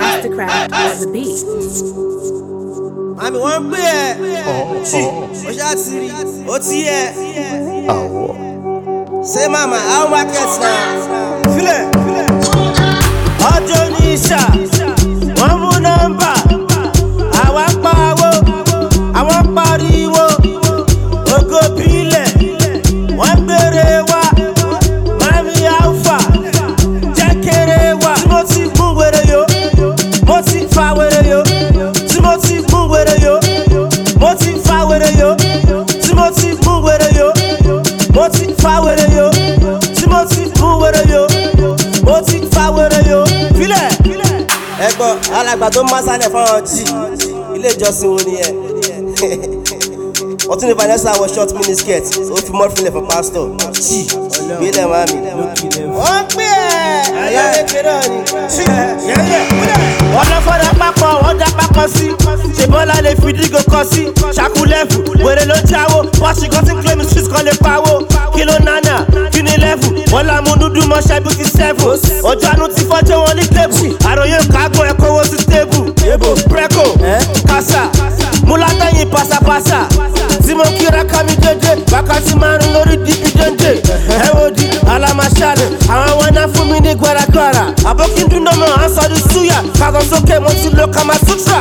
Masterkraft on the beat. àmì wọ́n ń pè ẹ́ tí ó ṣáà ti rí ó ti yẹ ṣé màmá how market na filẹ̀ ọjọ́ ní ìṣà ẹ̀gbọ́n alàgbà tó máa sálẹ̀ fáwọn jì ilé ìjọsìn wo ni ẹ? Ọtún ní vanessa wọ short mini skirt ó fi mọ́ fílẹ̀ fún pásítọ̀ jì gbélé mami. wọ́n pè é. Ayálékè náà ni. wọ́n lọ fọ́dà papọ̀ wọ́n dá papọ̀ sí. Ṣèbọ́lá lè fi dígò kọ sí? Ṣàkúlẹ̀fù wèrè ló jáwó. Bọ́ọ̀ṣì kan sí claim street kan lè pawó. Kí ló nánà ni lẹ́fù wọ́n la mú dúdú mọ́ ṣẹ́bùkì sẹ́fù ọjọ́ àánú ti fọ́jọ́ wọn ní tébù àròyé kágò ẹ̀kọ́ wo sí tébù preko kásá múlátẹ́yìn pásápásá tí mo kíra ká mi dédé wákàtí márùn lórí dìbì dédé ẹ wo di alamaṣáde àwọn wọn fún mi ní gbàràgbàrà àbókíndún náà mọ̀ à ń sọ di súyà kàgọ́ mo ti lo kama sutra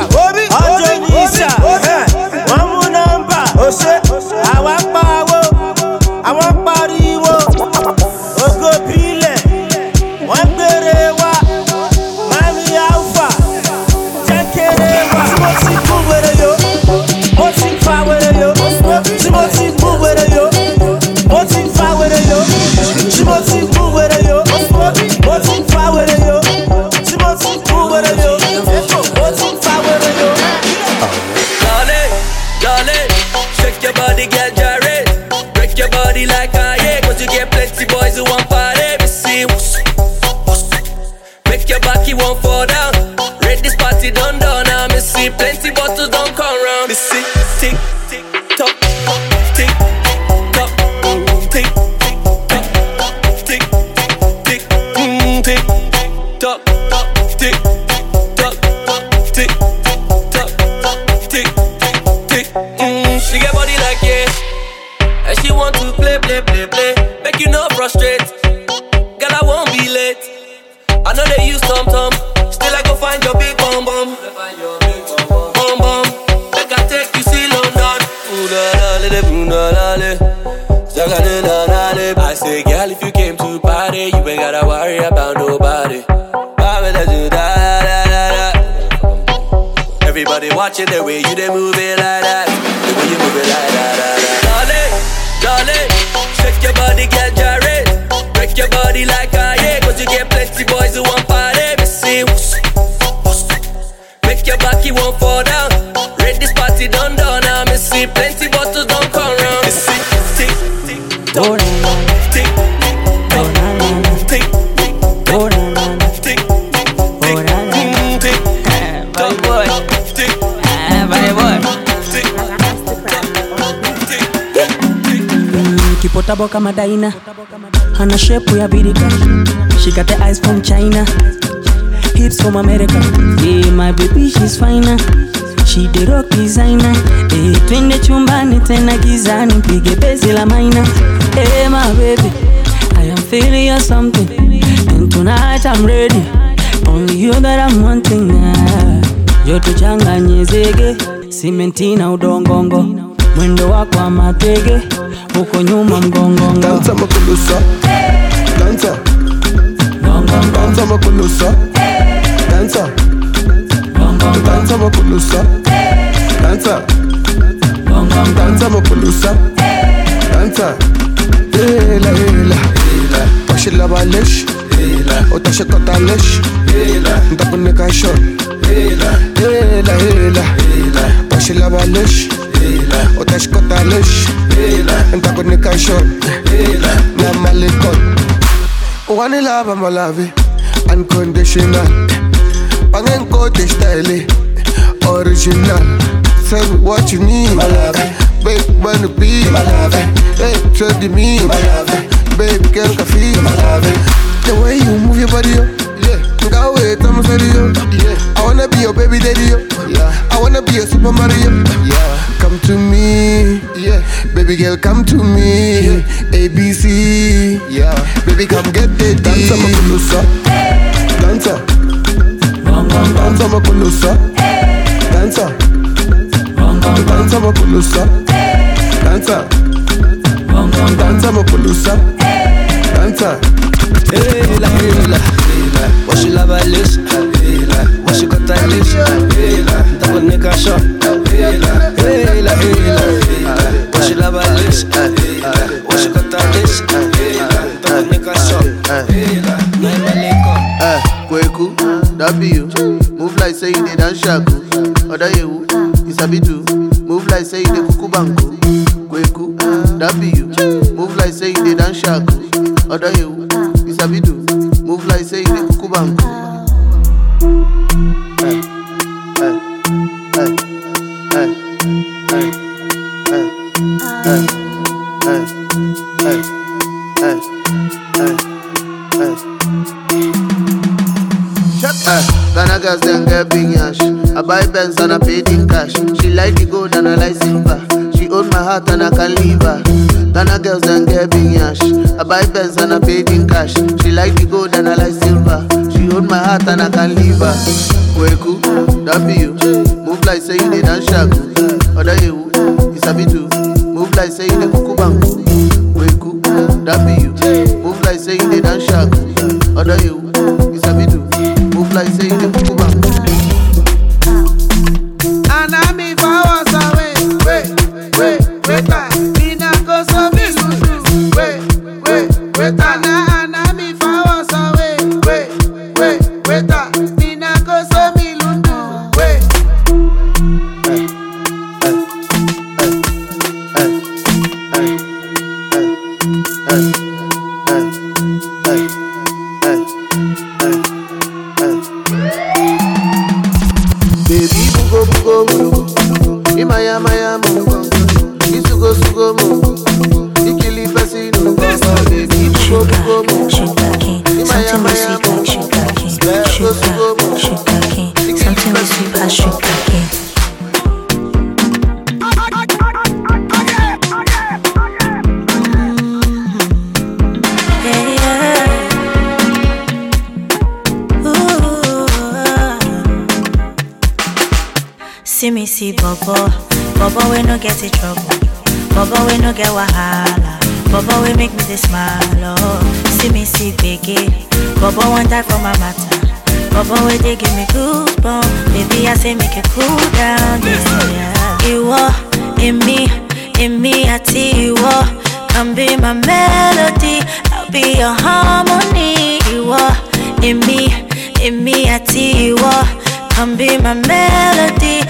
kama daina. Ana shepu ya birika. she got the eyes from china. Hips from america. Hey, my baby she's finer. She the rock designer. Hey, twende chumbani tena gizani pige bezi la maina Hey, my baby i am feeling you something. And tonight i'm ready. Only you that i'm wanting now. joto changanye zege simenti na udongongo mwendo wako wa matege huko nyuma mgongongo. Dansa makulusa, dansa dansa makulusa, dansa dansa makulusa, dansa dansa makulusa, dansa hela hela washilaba lesh utashikota lesh ndakunika shon hela hela washilaba lesh Oteszkota nyuś Antagonika shot Na malikot Wani lava malawi Unconditional. Pangen kote style Original. Tell what you need. Malawi Babe wanna be. Malawi Babe tell me. Me Malawi Babe girl can feel. Malawi The way you move your body oh. up Go away, Thomas Radio. Yeah. I wanna be your baby daddy. Yo. Yeah. I wanna be your Super Mario. Yeah come to me. Yeah. Baby girl, come to me. Yeah. ABC. Yeah. Baby, come get the D. Dance on my closer. Hey. Dancer. Dance on my closer. Hey. Dancer. Dance on my closer. Hey. Dancer. Dance on my closer. Dancer. Hey, la, la, la. What she love at least? What she got at least? Double nigga shot. Hey. shagun ọ̀dọ́ yìí See see Bobo, Bobo we no get in trouble, Bobo we no get wahala, Bobo we make me dey smile. Oh, see me see Biggie, Bobo one die for my matter, Bobo we dey give me goosebumps, baby I say make it cool down, yeah. Iwo, in me, in me àti ìwọ, come be my melody, I'll be your harmony. You Iwo, in me, in me àti ìwọ. Come be my melody,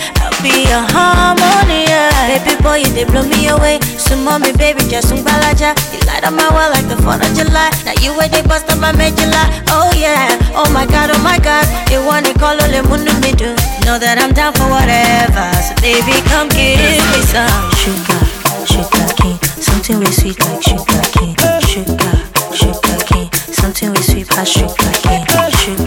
be your harmony. Baby boy, you they blow me away. So mommy, baby, just some balaja. You light up my world like the 4th of July. Now you where they bust up my medulla. Oh yeah, oh my god, oh my god. You want to call ole mundu me do. Know that I'm down for whatever. So baby, come give me some sugar, sugar cane. Something with sweet like sugar cane. Sugar, sugar cane. Something with sweet as sugar. Sugar, sugar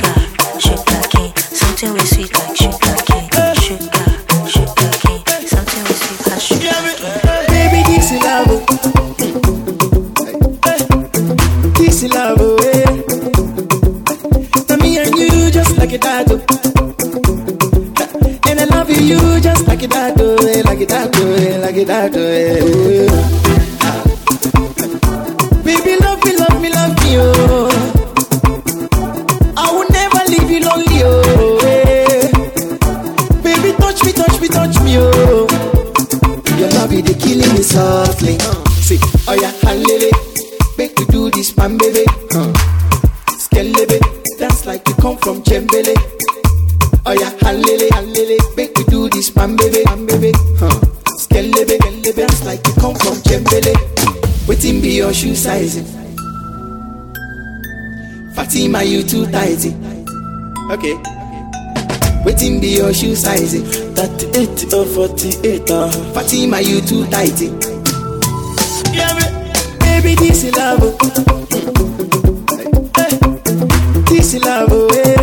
like a that, oh, eh, oh. Baby, love me, love me, love me, oh. I will never leave you lonely, oh. Baby, touch me, touch me, touch me, oh. Your love is the killing me softly. See, oh yeah, halele, make we do this, man, baby. Uh. Skelebe, dance like you come from Chembele. shoe size. Fatima, you too tight. Okay. Waiting be your shoe size. 38 or 48. Uh. Fatima, you too tight. Yeah, baby, this is love. Oh. This is love. Oh, hey.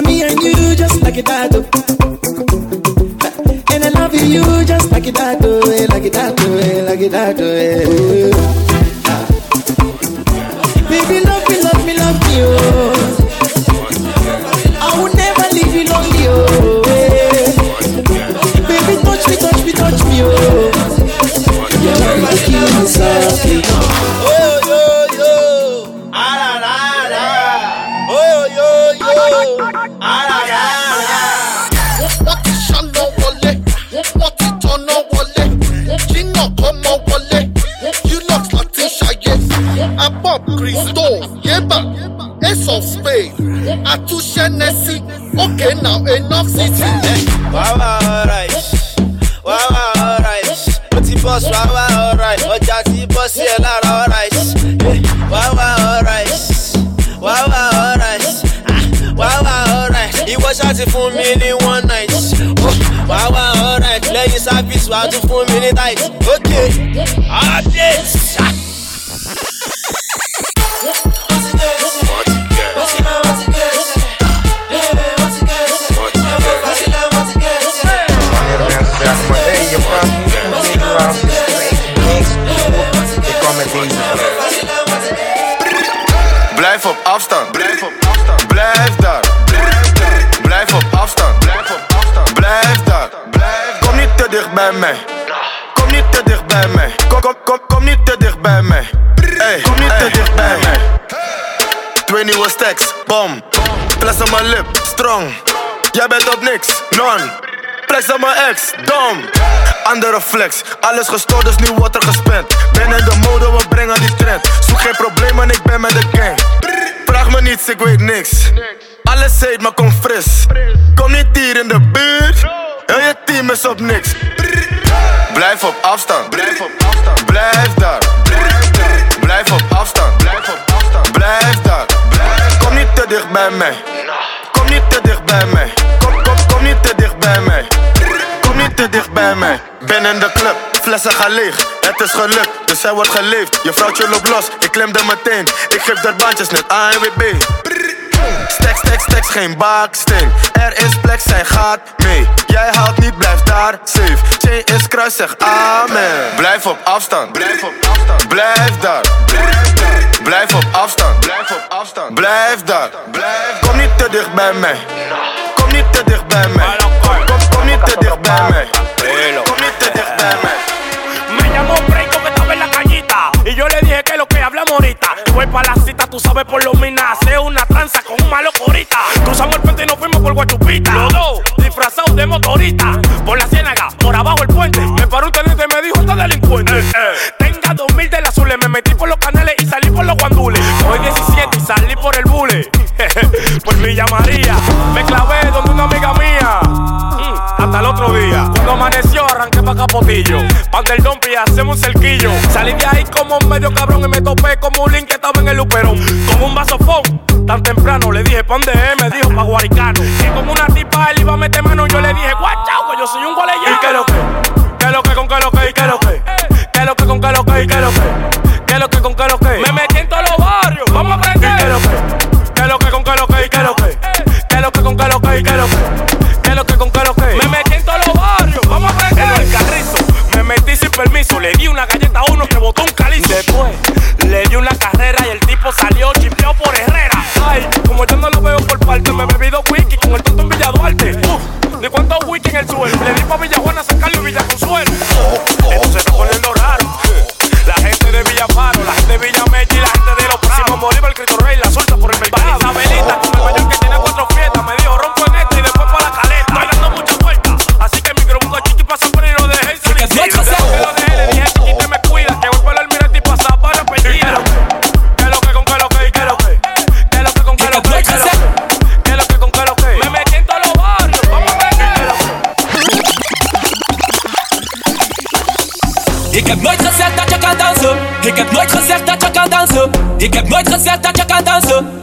Me and you just like that. Oh. And I love you just like that. Hey like it that it. Jij bent op niks, non. Flex aan mijn ex, dom. Andere flex, alles gestoord, dus nu wordt er gespend. Ben in de mode, we brengen die trend. Zoek geen probleem, en ik ben met de gang. Vraag me niets, ik weet niks. Alles heet, maar kom fris. Kom niet hier in de buurt. Heel je team is op niks. Blijf op afstand. Blijf op afstand. Blijf daar. Blijf op afstand. Blijf op afstand. Blijf daar. Kom niet te dicht bij mij. Bij mij. Kom, kom, kom niet te dicht bij mij. Kom niet te dicht bij mij. Ben in de club, flessen gaan leeg. Het is gelukt, dus hij wordt geleefd. Je vrouwtje loopt los, ik klemde meteen. Ik geef er bandjes net ANWB. Stacks, stacks, stacks, geen baksteen. Er is plek, zij gaat mee. Jij haalt niet, blijf daar safe. Chain is kruis, zeg amen. Blijf op afstand. Blijf op afstand. Blijf daar. Blijf op afstand. Blijf op afstand. Blijf daar. Kom niet te dicht bij mij. Kom niet te dicht bij mij. Kom, kom, niet te dicht bij mij. Kom niet te dicht bij mij. Me llamó Breiko que estaba en la cañita Y yo hablamos ahorita la cita, tú sabes por lo mina Hace una tranza con un malo corita. Cruzamos el puente y nos fuimos por Guachupita. Los dos disfrazados de motorita. Por la ciénaga, por abajo el puente. Me paró un teniente y me dijo, esta delincuente Tenga dos medio cabrón y me topé como un link que estaba en el luperón. Con un vasofón, tan temprano le dije, ¿pa' dónde es? Me dijo,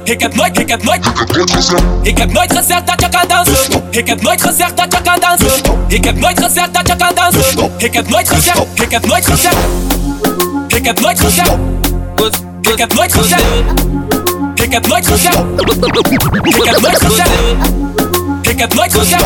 Ik heb nooit, ik heb nooit. Ik heb nooit gezegd dat je kan dansen. Ik heb nooit gezegd dat je kan dansen. Ik heb nooit gezegd dat je kan dansen. Ik heb nooit gezegd. Ik heb nooit gezegd. Ik heb nooit gezegd. Ik heb nooit gezegd. Ik heb nooit gezegd. Ik heb nooit gezegd. Ik heb nooit gezegd.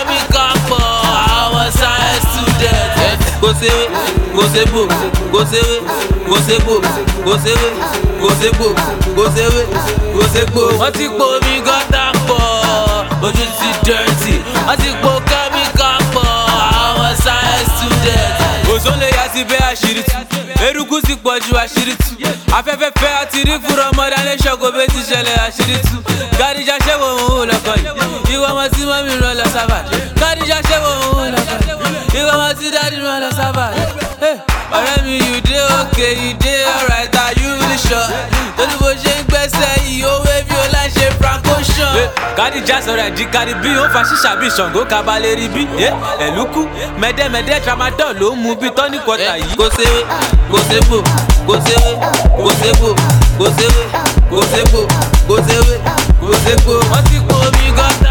kò séwé kò sébò kò séwé kò sébò. wọ́n ti po mi gọ́tà pọ̀ ojú ti dirty. Wọ́n ti po kẹ́míkà pọ̀ àwọn science student. òṣòlè yà sí bẹ́ẹ̀ àṣírí tú eruku sì pọ̀ ju àṣírí tú afẹ́fẹ́ fẹ́ àti rí fúnra ọmọdé alẹ́ ṣọ́kò bẹ́ẹ̀ ti ṣẹlẹ̀ àṣírí tú gàdíjà ṣẹ́wọ̀ òun lọ́kọ̀ yìí. Ìwọ ọmọ tí mọ́mí rán lọ sábà. Gàdíjà ṣẹ́wọ̀ òun tí dáàdì rán lọ sábà ọ̀rẹ́ mi you dey okay you dey alright are you really sure torí bó ṣe ń gbẹ́sẹ̀ yìí ó wé bí ó láì ṣe franco ṣan. kádìjà sọ̀rọ̀ ẹ̀dí kárí bí ó fa ṣíṣà bí ṣàngó kabalẹ̀ rí bí ẹ̀lúkú mẹ́dẹ́mẹ́dẹ́ tramadol ló ń mu bí tọ́ní kọta yìí. kò séwé kò sébò kò séwé kò sébò kò séwé kò sébò kò séwé kò sébò. wọ́n ti po omi gọ́tà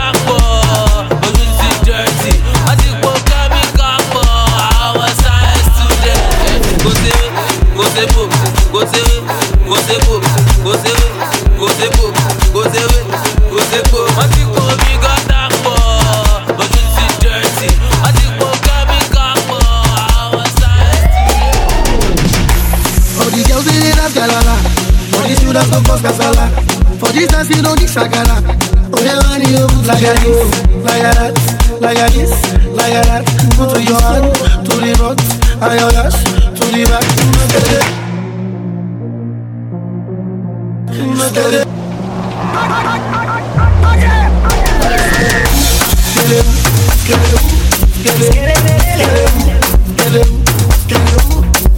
just go cause kasala. For this dance, you know this shagara. Oyewani oh, you oh, like this, like that, like this, like that. Go to your hand, to the front, and your dash, to the back. it, get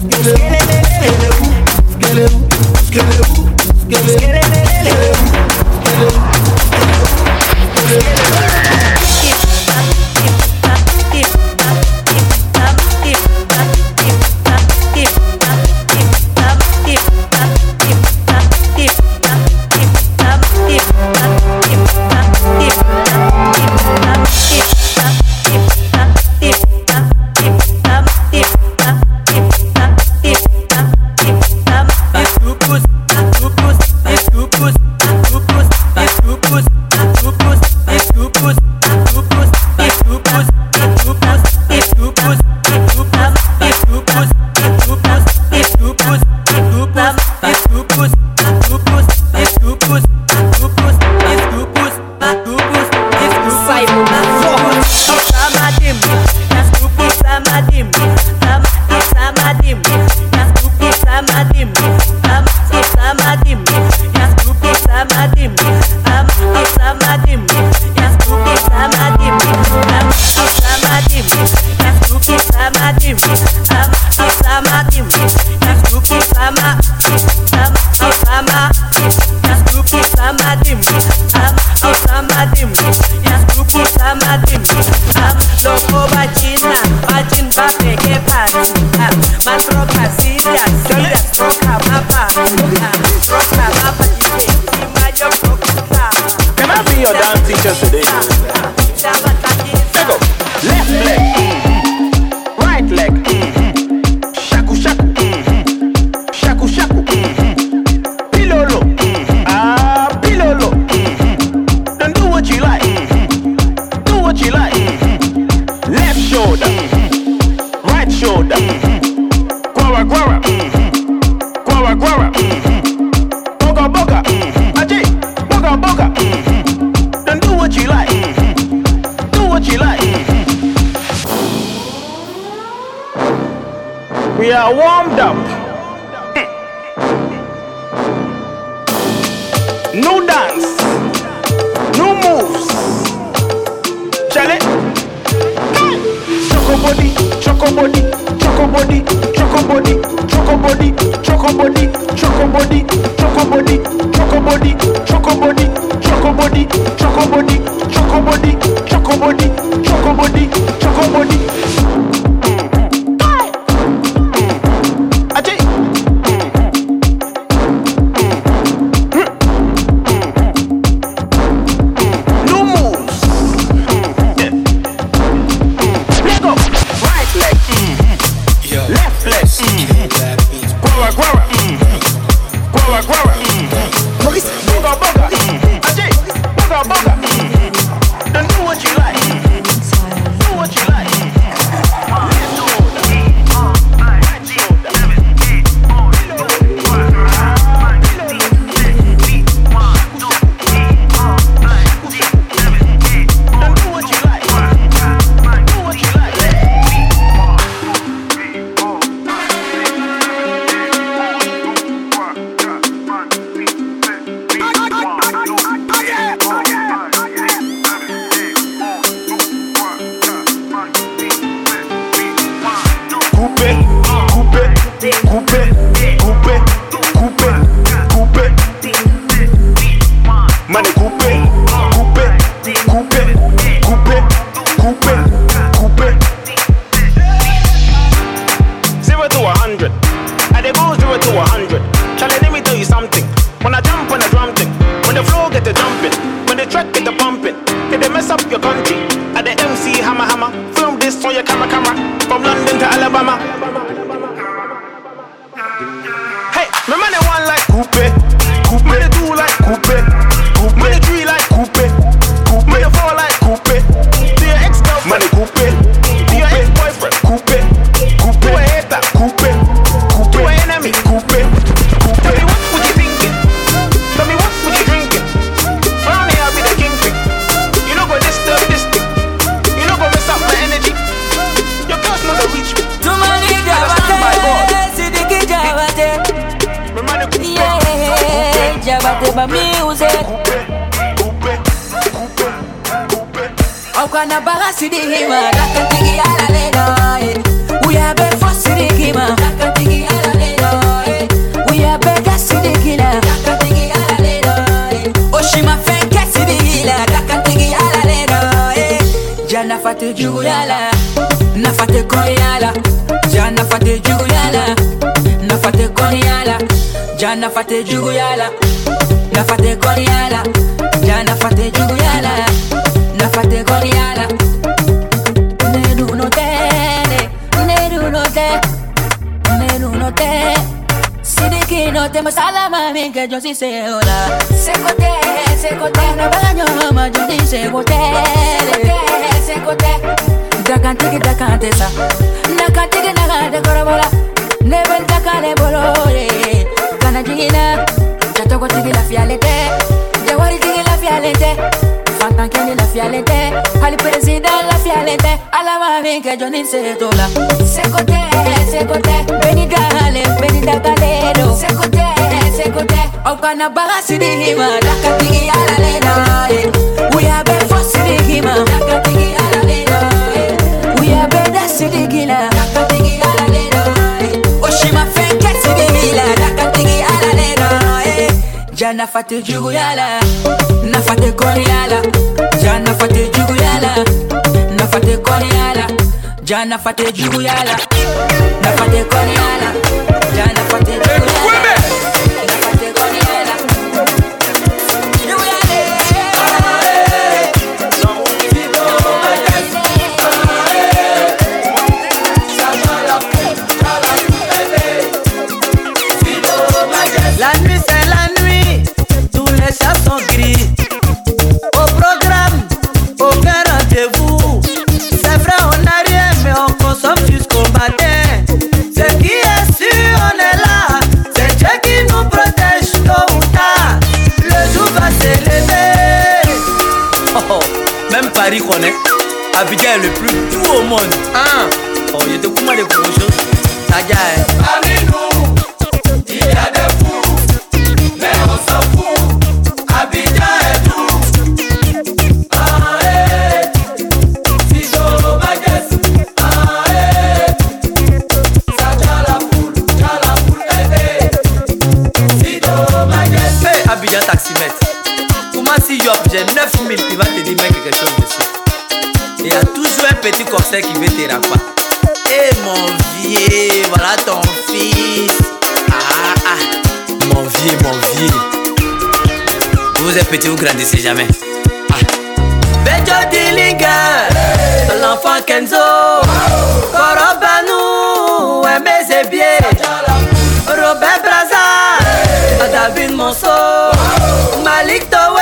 it, get it, get it, Let's get it, get it, get it. Fate koni oh yala. Jana fate jugu yala, na fate koni oh yala. Jana fate jugu yala, na fate koni yala. Neru no te, neru no te, neru no te. Sidiki no te masala mami que yo sí sé hola. Secote, secote, no baño yo sí sé gote. Secote, secote. Dakantiki dakante sa, nakantiki nakante korobola. Nebel dakane bolo ye. Kana jigina, jatoko la fialete, jawari la fialete. Fantan keni la fialete, hali president la fialete. Ala mami que yo ni sé tola. Secote, secote, beni dale, beni dagalero. Secote, secote, au kana baga sidihima, dakatiki ala lena. eh. We are been for sidihima, dakatiki ala lena. eh. We are better sidigila, dakatiki ala Jana fate jugu yala, na fate koni yala. Jana fate jugu yala, na fate koni yala. Jana fate jugu yala, na fate koni yala. Jana fate jugu yala, Abidjan est le plus doux au monde. Hein? Oh, il était comment les choses? Taga, hein? Petit, vous grandissez jamais. Bejo Dillinger, l'enfant Kenzo, Korobanu, Aimé Zébier, Robert Braza, David Monceau, Malik Towe,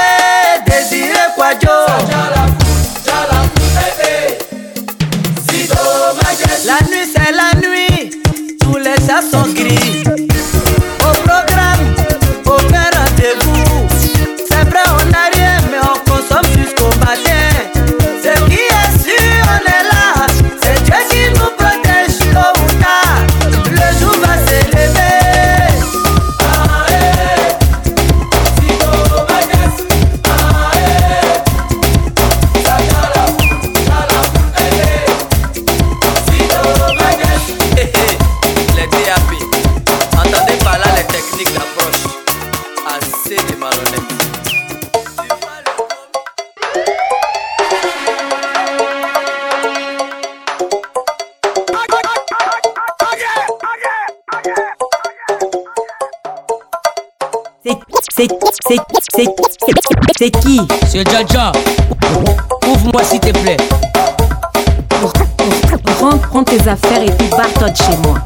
Désiré Kwadjo. C'est c'est c'est qui C'est Jaja. Ouvre-moi s'il te plaît. Rentre, prends tes affaires et puis barre-toi de chez moi.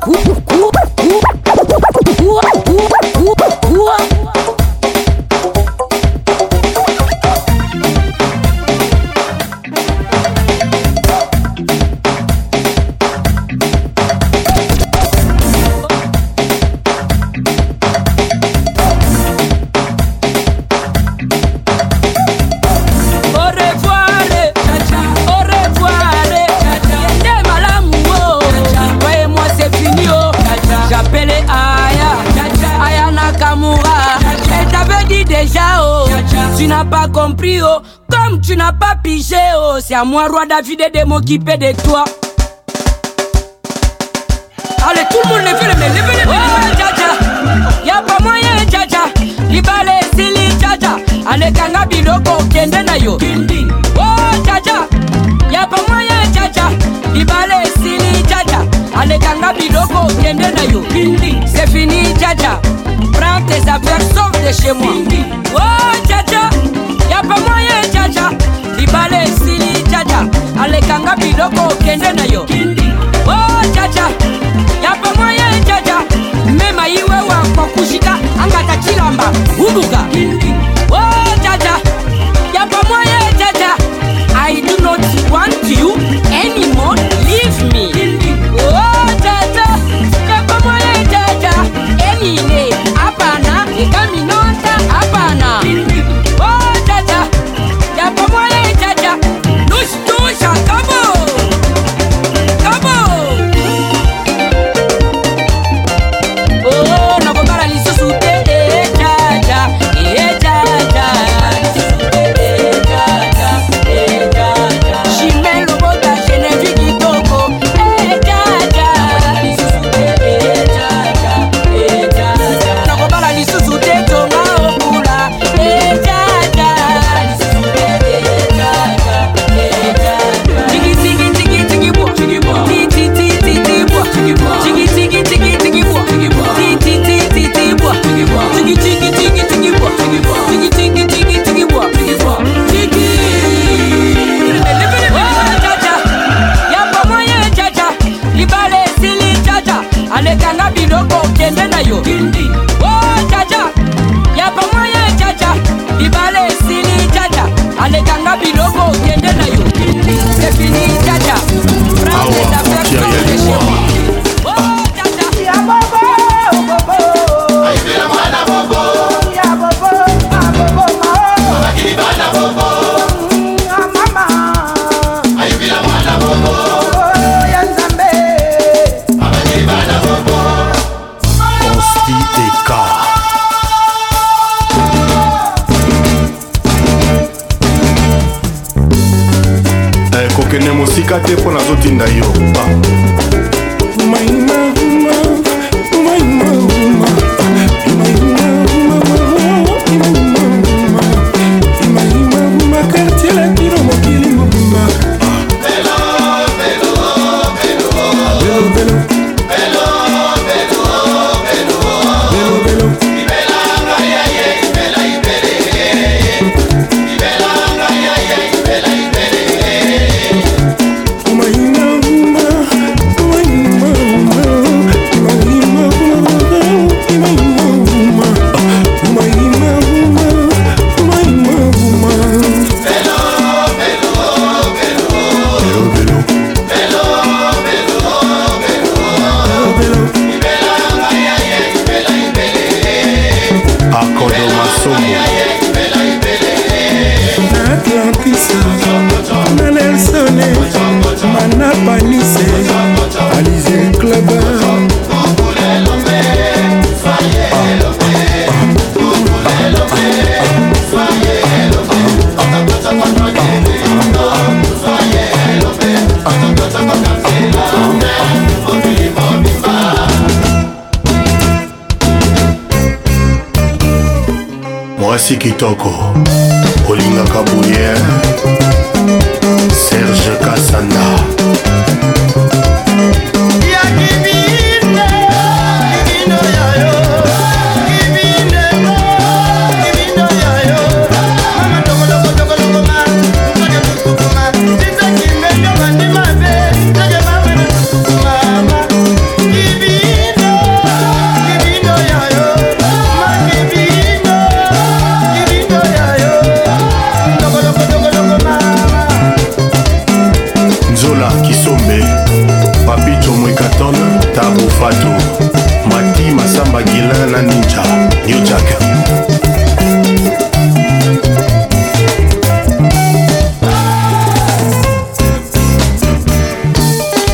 N'as pas compris oh. Comme tu n'as pas pigé oh. C'est à moi roi David de m'occuper de toi. Allez, tout le monde levez les mains, levez les mains. Oh, Jaja, y'a pas moyen, Jaja. Libale, sili, Jaja. Alekanga biloko, kende na yo. Oh, Jaja, y'a pas moyen, Jaja. Libale, sili, Jaja. Alekanga biloko, kende na yo. C'est fini, Jaja. Prends tes affaires, sauve de chez moi. Oh, loko okende nayo ojaja oh, yapamwa yejaja mema iwe wakwakuzhika angatachilamba humbuka bagilin na ninja new jack.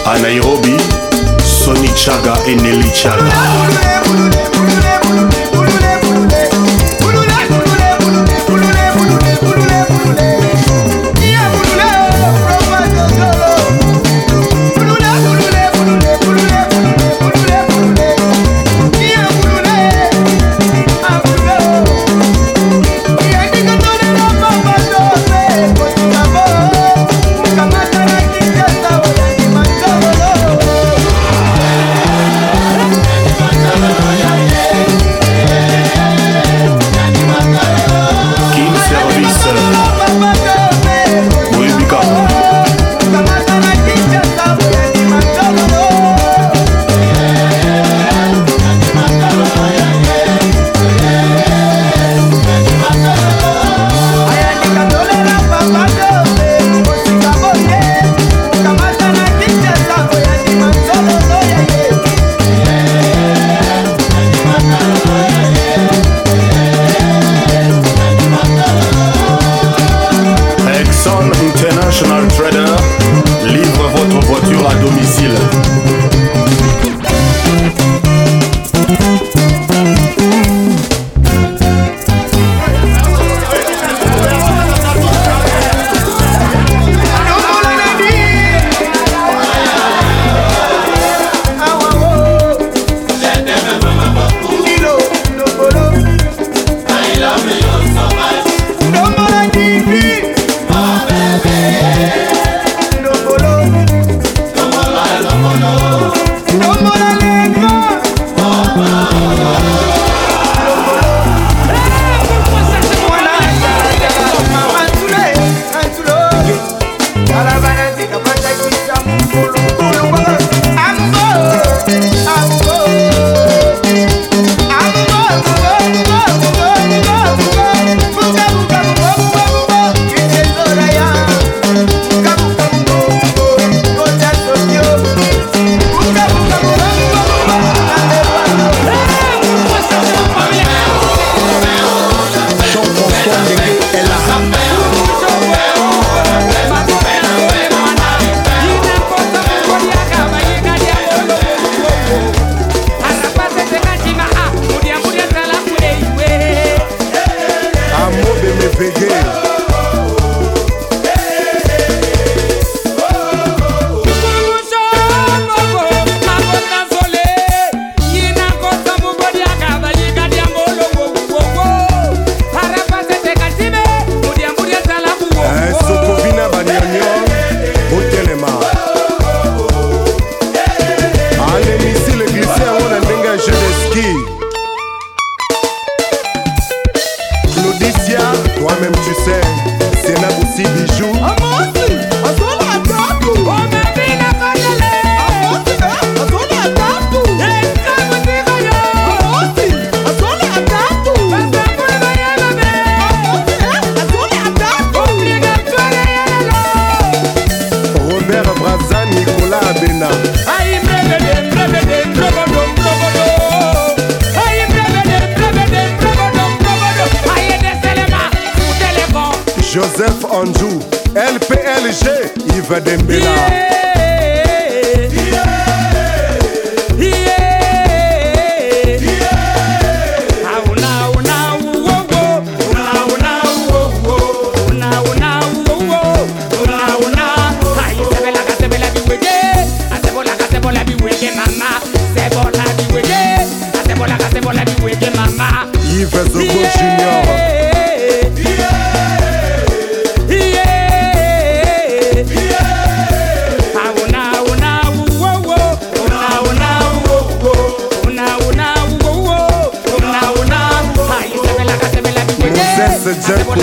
A nairobi soni chaga eneli chaga. Joseph anjou lplg ive dembela ive jeko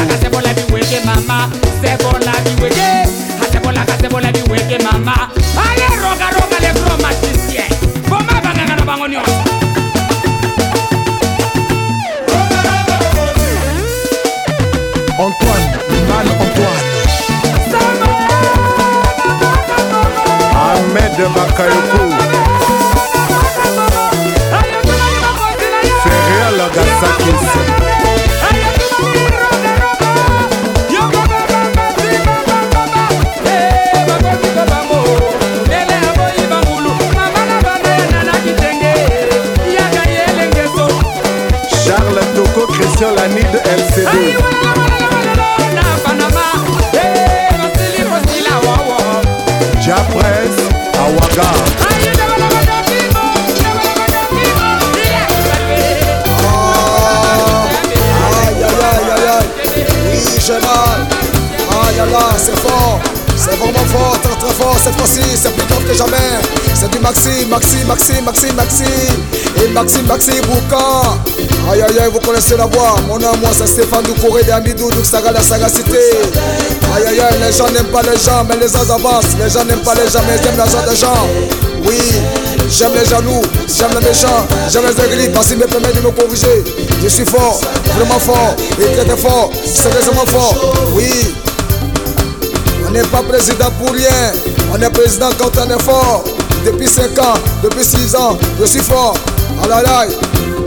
c'est fort. C'est vraiment fort, très très fort cette fois-ci, c'est plus fort que jamais. C'est du Maxi, Maxi, Maxi, Maxi, Maxi. Et Maxi, Maxi Boucan. Aïe aïe aïe, vous connaissez la voix. Mon nom, moi, c'est Stéphane Doucouré de Amidou, donc Saga la sagacité. Aïe aïe aïe, les gens n'aiment pas les gens, mais les gens avancent. Les gens n'aiment pas les gens, mais ils aiment l'argent des gens. Oui, j'aime les jaloux, j'aime les méchants, j'aime les aigris, parce qu'ils me permettent de me corriger. Je suis fort, vraiment fort, et très très fort, sérieusement fort. Oui. On n'est pas président pour rien. On est président quand on est fort. Depuis 5 ans, depuis 6 ans, je suis fort. Ah là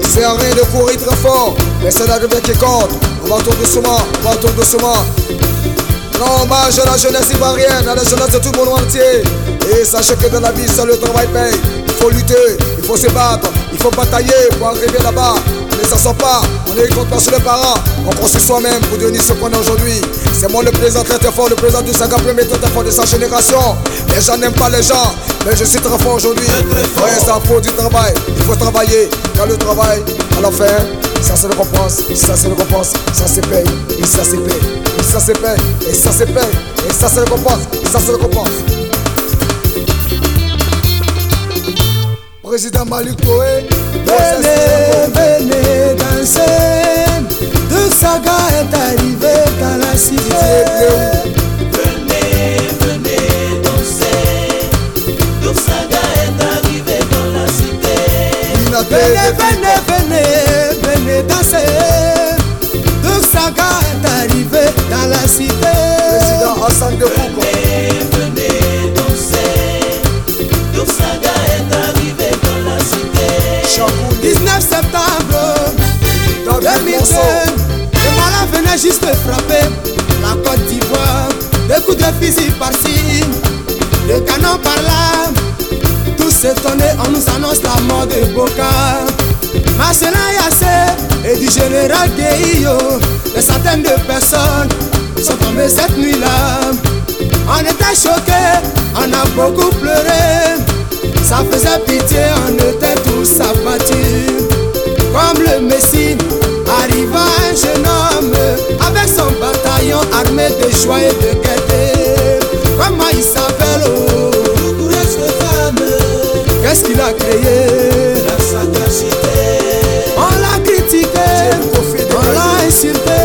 c'est rien de courir très fort. Mais c'est l'arrivée qui compte. On va tout doucement, on va tout doucement. Non, hommage à la jeunesse ivoirienne, à la jeunesse de tout le monde entier. Et sachez que dans la vie, seul le travail paye. Il faut lutter, il faut se battre, il faut batailler pour arriver là-bas. On ne s'en sort pas, on est contre sur les parents. On construit soi-même pour devenir ce qu'on est aujourd'hui. C'est moi le président très très fort, le président du Saga premier très très fort de sa génération. Les gens n'aiment pas les gens, mais je suis très fort aujourd'hui. Ouais, ça faut du travail, il faut travailler. Car le travail, à la fin, ça c'est récompense, ça c'est récompense, ça se paye, et ça se paye, et ça se paye, et ça se paye, et ça c'est récompense, ça c'est récompense. Président Malik Toé, Venez, venez danser. De saga est arrivé dans la cité. Venez, venez danser. Dour Saga est arrivé dans la cité. Venez, venez, venez, venez danser. De saga est arrivé dans la cité. Président Hassan de Foucault. 2002, le malin venait juste frapper la Côte d'Ivoire. Des coups de fusil par-ci, le canon par-là. Tous étonnés, on nous annonce la mort de Boca. Marcelin Yassé et du général Gueillo. Des centaines de personnes sont tombées cette nuit-là. On était choqués, on a beaucoup pleuré. Ça faisait pitié, on était tous abattus. Comme le Messie, arriva un jeune homme avec son bataillon armé de joie et de gaieté. Comment il s'appelle oh? Qu'est-ce qu'il a créé? La sagacité. On l'a critiqué, on l'a insulté.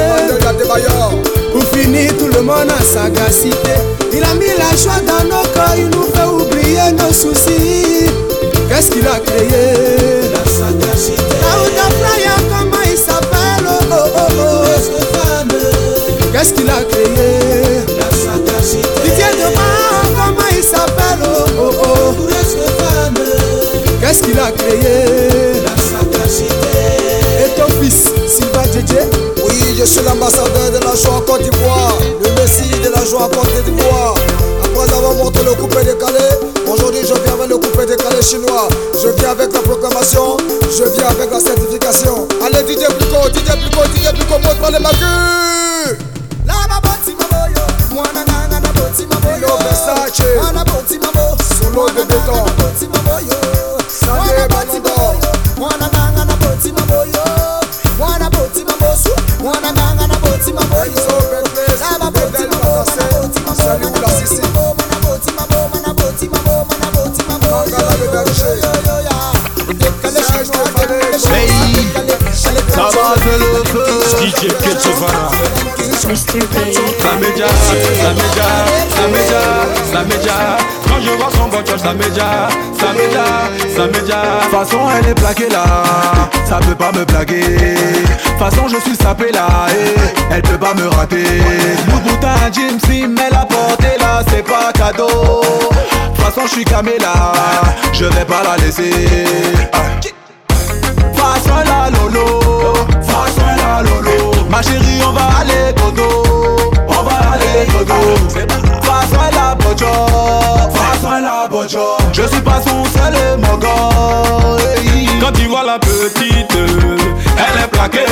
Pour finir, tout le monde a sagacité. Il a mis la joie dans nos corps, il nous fait oublier nos soucis. Qu'est-ce qu'il a créé? La sagacité. Qu'est-ce qu'il a créé? La sagacité. Didier Demain, comment il s'appelle? Oh, oh, oh. Qu'est-ce qu'il a créé? La sagacité. Et ton fils, Sylvain Djedje Oui, je suis l'ambassadeur de la joie en Côte d'Ivoire, le messie de la joie en Côte d'Ivoire. Après avoir montré le coupé décalé, aujourd'hui je viens avec le coupé décalé chinois. Je viens avec la proclamation, je viens avec la certification. Allez, Didier Plico, Didier Plico, Didier Plico, montre les macus. Mino Versace Solo de béton. Sade Balondo. Mwana nanga na boti maboyo. Mwana boti mabosu. Mwana nanga na boti maboyo. Ça média, ça média, ça média, ça média. Quand je vois son voiture, ça média, ça média, ça média. Façon elle est plaquée là, ça peut pas me plaquer. Façon je suis sapé là, et elle peut pas me rater. Louboutin, Jim Sim, elle a porté là, c'est pas cadeau. Façon je suis camé là, je vais pas la laisser. Façon la lolo, façon la lolo Ma chérie on va aller dodo, on va aller dodo Façon la bojo, façon la bojo. Je suis pas son seul mogo Quand tu vois la petite, elle est plaquée.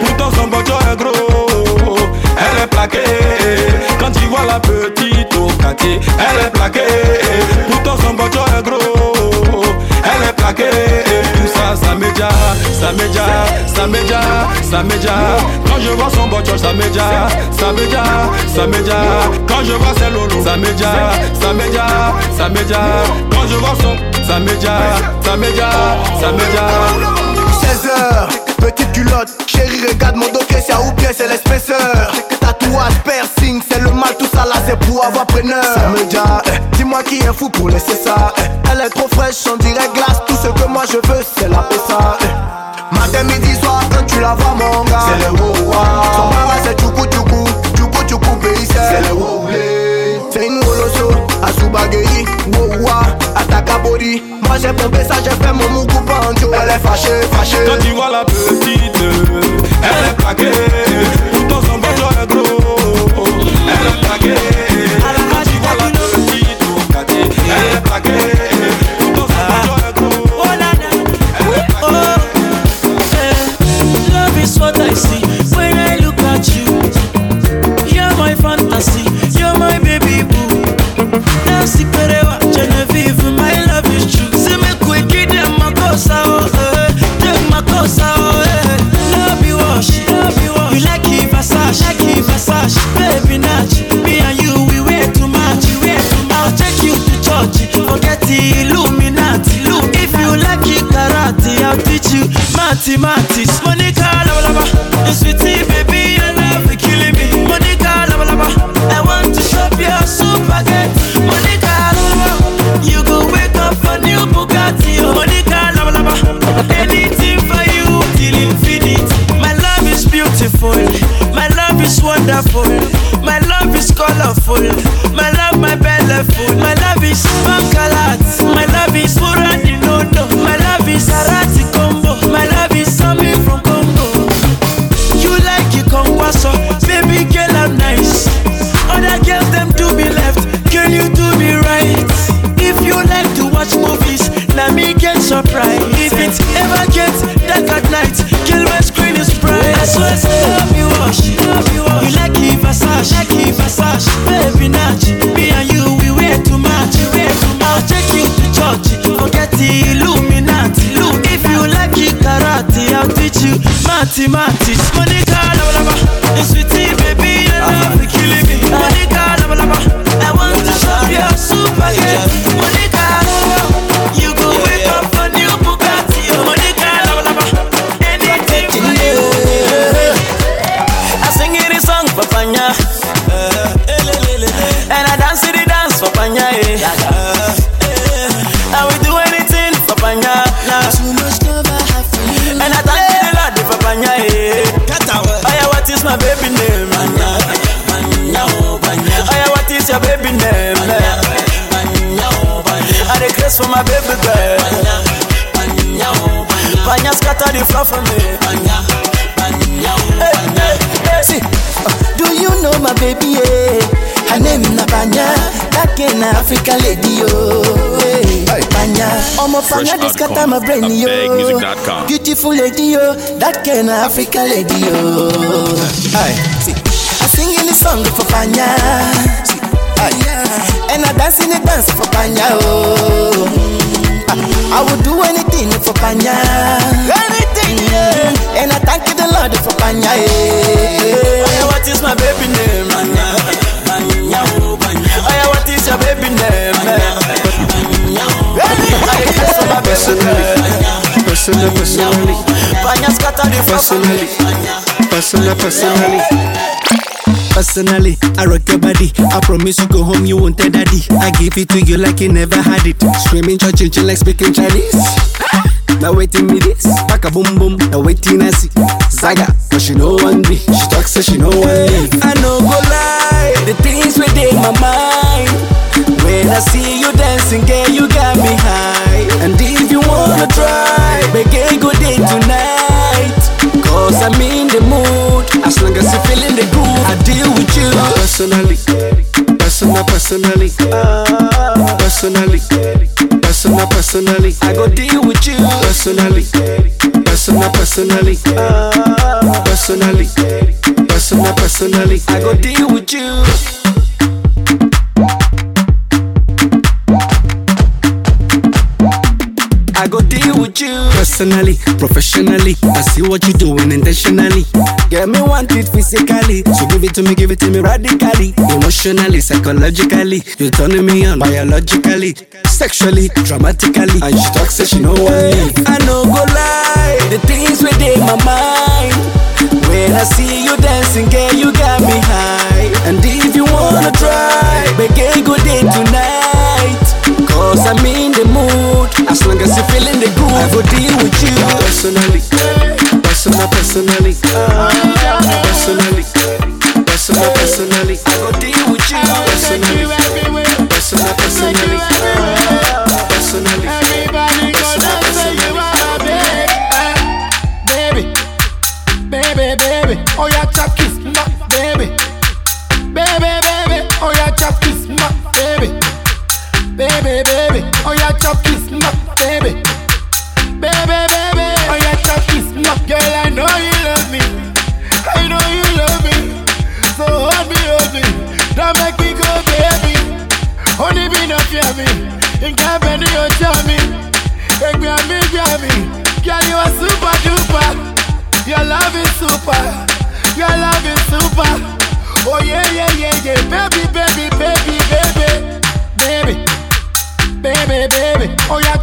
Pourtant son bojo est gros, elle est plaquée. Quand tu vois la petite au quartier, elle est plaquée. Pourtant son bojo est gros, Tout ça, ça média, ça m'éja, ça m'éja, ça m'éja. Quand je vois son bocho, ça m'éja, ça m'éja, ça m'éja. Quand je vois ses lolo, ça m'éja, ça m'éja, ça m'éja. Quand je vois son, ça m'éja, ça m'éja, ça m'éja. 16h, petite culotte, chérie regarde mon dos c'est à ou pied c'est l'épaisseur Tatouage, piercing, c'est le tout ça là c'est pour avoir preneur. Ça me dit, eh, dis-moi qui est fou pour laisser ça. Eh. Elle est trop fraîche, on dirait glace, tout ce que moi je veux c'est la ça. Eh. Matin, midi, soir, quand tu la vois mon gars. C'est le wow Son mara c'est tchoukou tchoukou, tchoukou tchoukou pays c'est. Le wow C'est une woloso, à Soubageri, wow à body. Moi j'ai pompé ça, j'ai fait mon moukou banjo Elle est fâchée, fâchée. Quand tu vois la petite, elle est plaquée. African lady, yo. Hey, Panya, I'm a Panya, this got my brain, yo. Beautiful lady, yo. That kind of African lady, yo. Hey, I sing in the song for Panya. Hey, and I dance in the dance for Panya, oh. I, I would do anything for Panya. Anything, yeah. And I thank you the Lord for Panya, yeah. Oh what is my baby name? Oh what is your baby name? I dey grace for my baby girl. Personally, personally, Panya scatter the floor personally, personally. Personally, I rock your body. I promise you go home, you won't tell daddy. I give it to you like you never had it. Screaming, church, like speaking Chinese. Now waiting me this, back a boom boom. Now waiting I see Zaga, but she know one me. She talks so she know one me. I know go lie, the things within my mind. When I see you dancing, girl, you got me high. And if you wanna try, make a good day tonight. Cause I'm in the mood. As long as you're feeling the groove, I deal with you. Personally, personal, personally, personally, personal, personally. I go deal with you. Personally, personal, personally, personally, personal, personally. I go deal with you. I go deal with you. personally, professionally. I see what you're doing intentionally. Get me want it physically, so give it to me, give it to me radically, emotionally, psychologically. You're turning me on biologically, sexually, dramatically. And she talks so she know I. I know go lie, the things within my mind. When I see you dancing, girl, you got me high. And if you wanna try, make a good day tonight. Cause I'm in the mood. As long as you're feeling the groove, I will deal with you. Personally, personal, personally, personally, personal, personally, I will deal with you. Personally, personal, personally. you're charming. Hey, Grammy, me, Girl, you are super duper. Your love is super. Your love is super. Oh, yeah, yeah, yeah, yeah. Baby, baby, baby, baby. Baby. Baby, baby. Oh, yeah.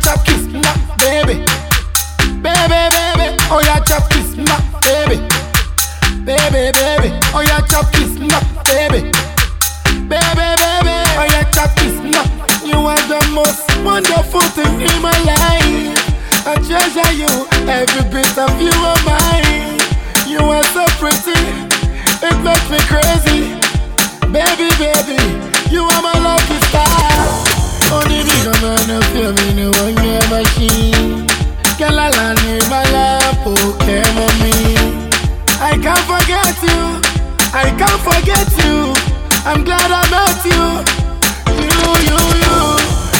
forget you. I'm glad I met you. You, you, you.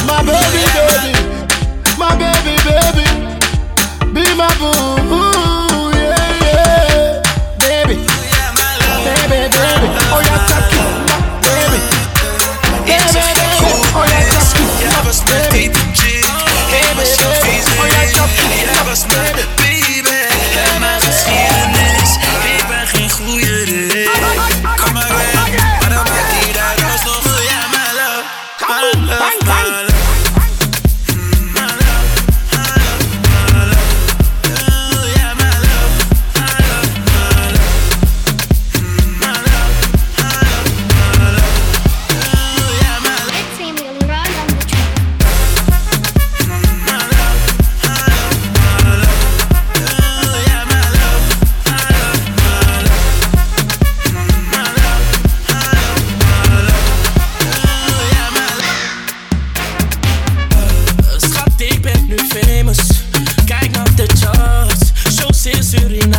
My baby, baby. My baby, baby. Be my boo. sur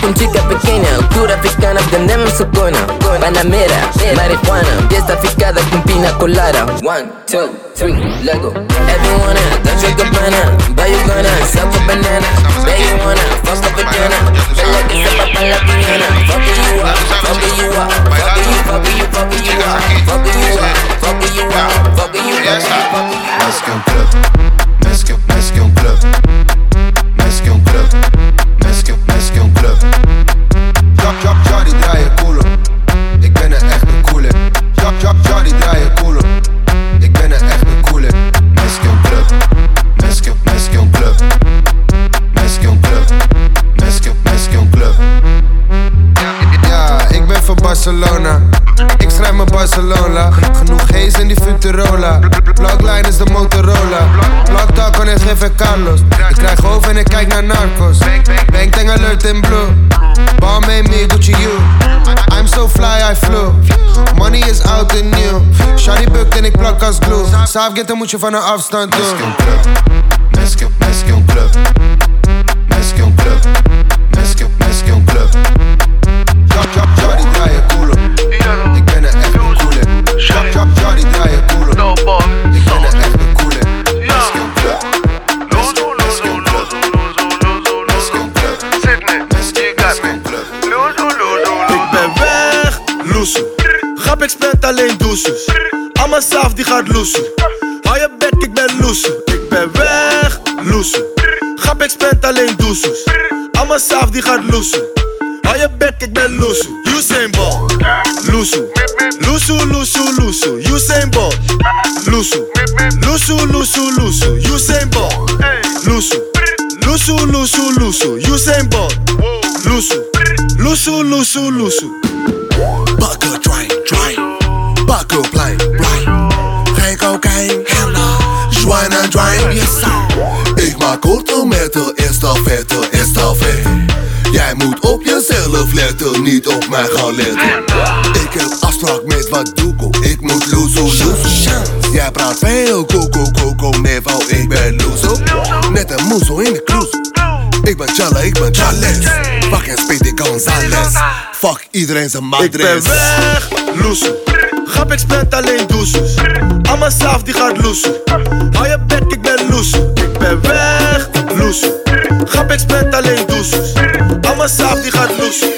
Con chica pequeña, cura africana, tenemos su cona. Panamera, marihuana, fiesta ficada con pina colada. One, two, three, let go. Everyone, touch your buy you gonna, a banana. You wanna, fuck a vagina. Feel up la piana. Fucking you up, fucking you up, fucking you, fucking you, fucking you up, fucking you up, fucking you up, fucking you up, fucking you up. Que saaf, get een much of een afstand doen. Miski club, miski, miski club. Loesoe. Hou je bek, ik ben loesoe. Ik ben weg, loesoe. Grap, ik spend alleen doezoes. Allemaal saaf, die gaat loesoe. Dry, yes. Ik maak korte metten, estafette, estafette. Jij moet op jezelf letten, niet op mij gaan letten. Ik heb afspraak met wat doeko, ik moet loezo, loezo. Jij praat veel, koko, koko, nevo, ik ben loezo. Net een moezo in de kloes. Ik ben Challa, ik ben Charles. Speedy Gonzales. Fuck iedereen zijn Ik ben madres. weg, loesoe. Grap, ik spend alleen doezoes. Allemaal saaf, die gaat loesoe. Hou je bek, ik ben loesoe. Ik ben weg, loesoe. Grap, ik spend alleen doezoes. Allemaal saaf, die gaat loesoe.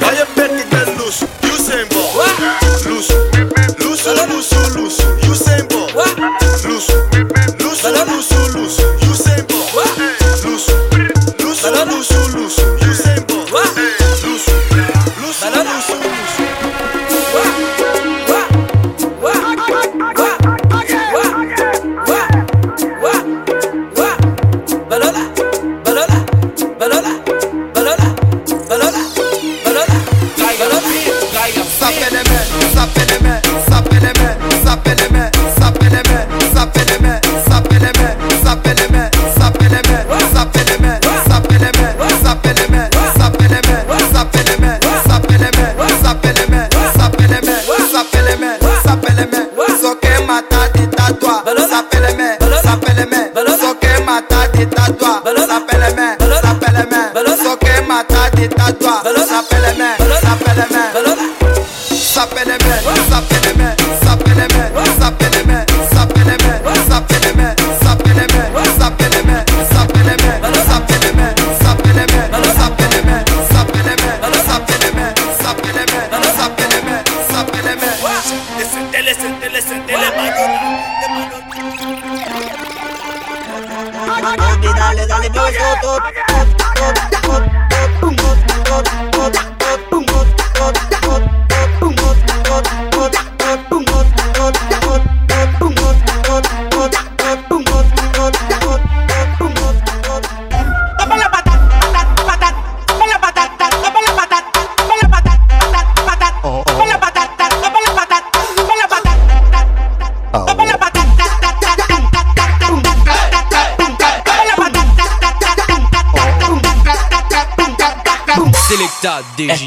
Hou je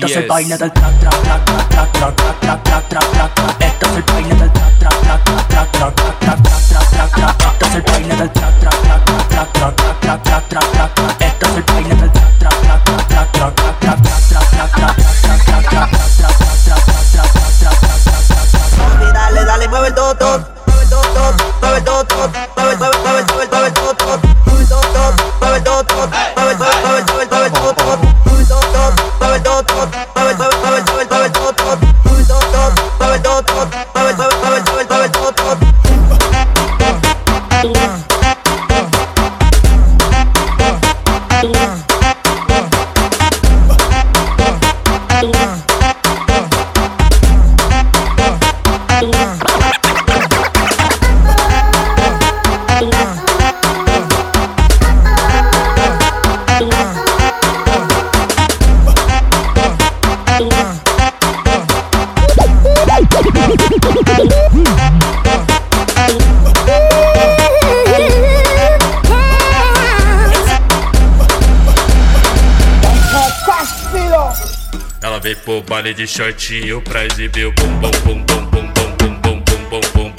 Entonces yes. vaina del plan pro baile de shortinho pra exibir o bum bum bum bum bum bum bum.